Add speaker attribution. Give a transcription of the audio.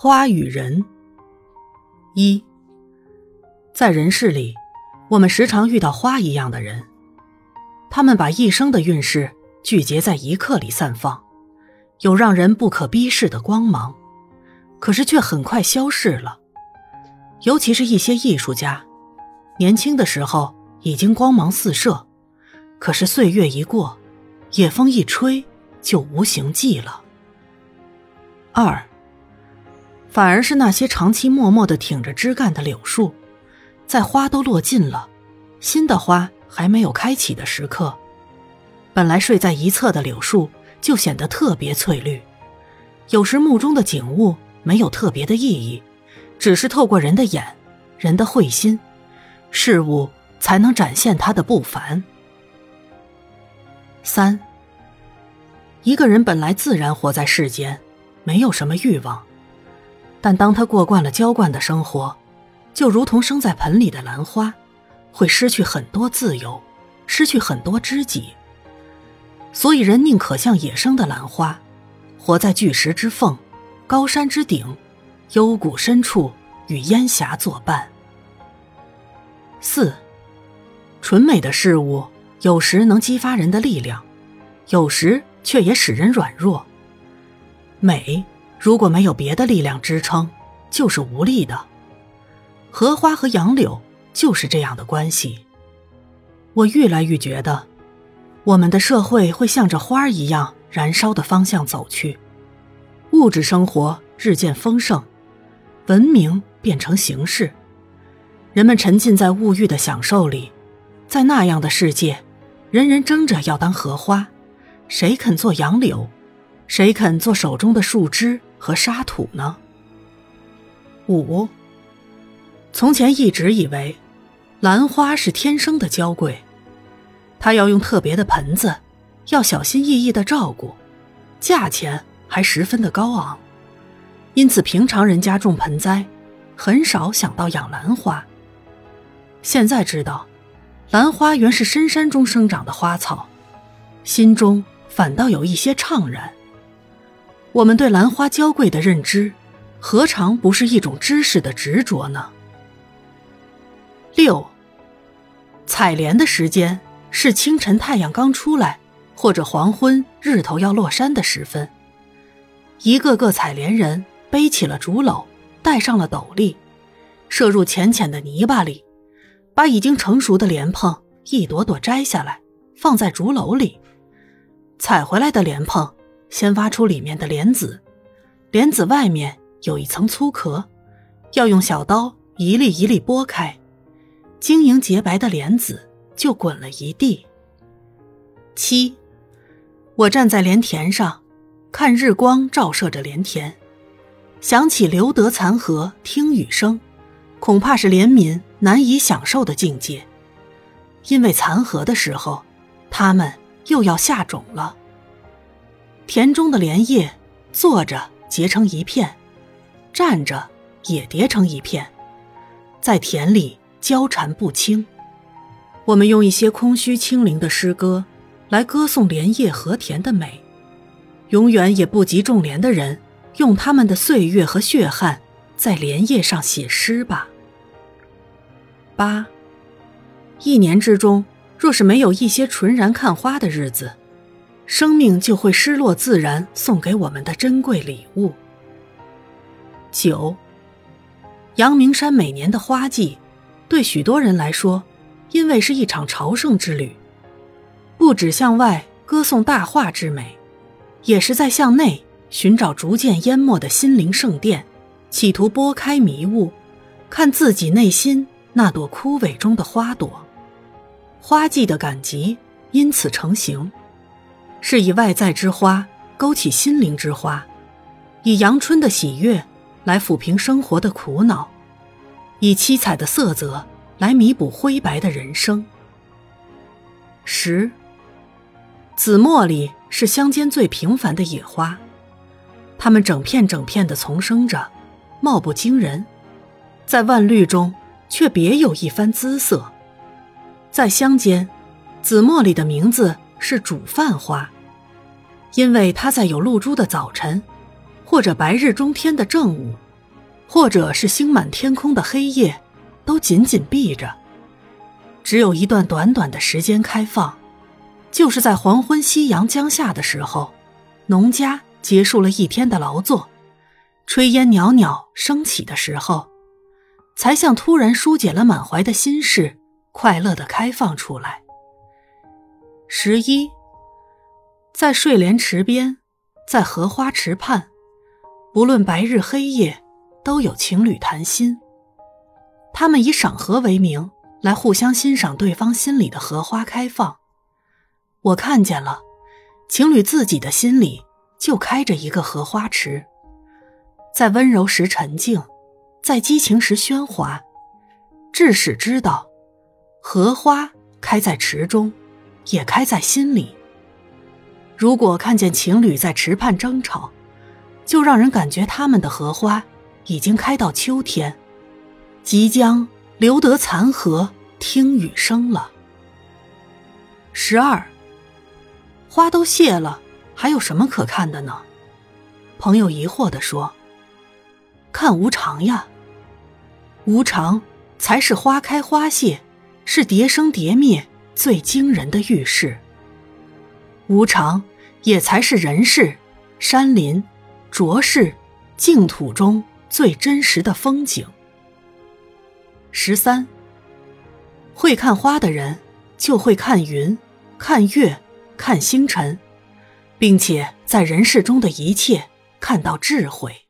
Speaker 1: 花与人。一，在人世里，我们时常遇到花一样的人，他们把一生的运势聚结在一刻里散放，有让人不可逼视的光芒，可是却很快消逝了。尤其是一些艺术家，年轻的时候已经光芒四射，可是岁月一过，野风一吹，就无形迹了。二。反而是那些长期默默的挺着枝干的柳树，在花都落尽了，新的花还没有开启的时刻，本来睡在一侧的柳树就显得特别翠绿。有时目中的景物没有特别的意义，只是透过人的眼，人的慧心，事物才能展现它的不凡。三，一个人本来自然活在世间，没有什么欲望。但当他过惯了浇灌的生活，就如同生在盆里的兰花，会失去很多自由，失去很多知己。所以人宁可像野生的兰花，活在巨石之缝、高山之顶、幽谷深处，与烟霞作伴。四，纯美的事物有时能激发人的力量，有时却也使人软弱。美。如果没有别的力量支撑，就是无力的。荷花和杨柳就是这样的关系。我越来越觉得，我们的社会会向着花儿一样燃烧的方向走去。物质生活日渐丰盛，文明变成形式，人们沉浸在物欲的享受里。在那样的世界，人人争着要当荷花，谁肯做杨柳？谁肯做手中的树枝？和沙土呢？五。从前一直以为，兰花是天生的娇贵，它要用特别的盆子，要小心翼翼的照顾，价钱还十分的高昂，因此平常人家种盆栽，很少想到养兰花。现在知道，兰花原是深山中生长的花草，心中反倒有一些怅然。我们对兰花娇贵的认知，何尝不是一种知识的执着呢？六，采莲的时间是清晨太阳刚出来，或者黄昏日头要落山的时分。一个个采莲人背起了竹篓，戴上了斗笠，射入浅浅的泥巴里，把已经成熟的莲蓬一朵朵摘下来，放在竹篓里，采回来的莲蓬。先挖出里面的莲子，莲子外面有一层粗壳，要用小刀一粒一粒剥开，晶莹洁白的莲子就滚了一地。七，我站在莲田上，看日光照射着莲田，想起留得残荷听雨声，恐怕是怜悯难以享受的境界，因为残荷的时候，它们又要下种了。田中的莲叶，坐着结成一片，站着也叠成一片，在田里交缠不清。我们用一些空虚清灵的诗歌，来歌颂莲叶和田的美，永远也不及种莲的人用他们的岁月和血汗，在莲叶上写诗吧。八，一年之中，若是没有一些纯然看花的日子。生命就会失落自然送给我们的珍贵礼物。九，阳明山每年的花季，对许多人来说，因为是一场朝圣之旅，不止向外歌颂大化之美，也是在向内寻找逐渐淹没的心灵圣殿，企图拨开迷雾，看自己内心那朵枯萎中的花朵。花季的赶集因此成型。是以外在之花勾起心灵之花，以阳春的喜悦来抚平生活的苦恼，以七彩的色泽来弥补灰白的人生。十，紫茉莉是乡间最平凡的野花，它们整片整片的丛生着，貌不惊人，在万绿中却别有一番姿色。在乡间，紫茉莉的名字。是煮饭花，因为它在有露珠的早晨，或者白日中天的正午，或者是星满天空的黑夜，都紧紧闭着。只有一段短短的时间开放，就是在黄昏夕阳将下的时候，农家结束了一天的劳作，炊烟袅袅升起的时候，才像突然疏解了满怀的心事，快乐的开放出来。十一，在睡莲池边，在荷花池畔，不论白日黑夜，都有情侣谈心。他们以赏荷为名，来互相欣赏对方心里的荷花开放。我看见了，情侣自己的心里就开着一个荷花池，在温柔时沉静，在激情时喧哗，至始知道，荷花开在池中。也开在心里。如果看见情侣在池畔争吵，就让人感觉他们的荷花已经开到秋天，即将留得残荷听雨声了。十二，花都谢了，还有什么可看的呢？朋友疑惑地说：“看无常呀，无常才是花开花谢，是蝶生蝶灭。”最惊人的预示，无常也才是人世、山林、浊世、净土中最真实的风景。十三，会看花的人就会看云、看月、看星辰，并且在人世中的一切看到智慧。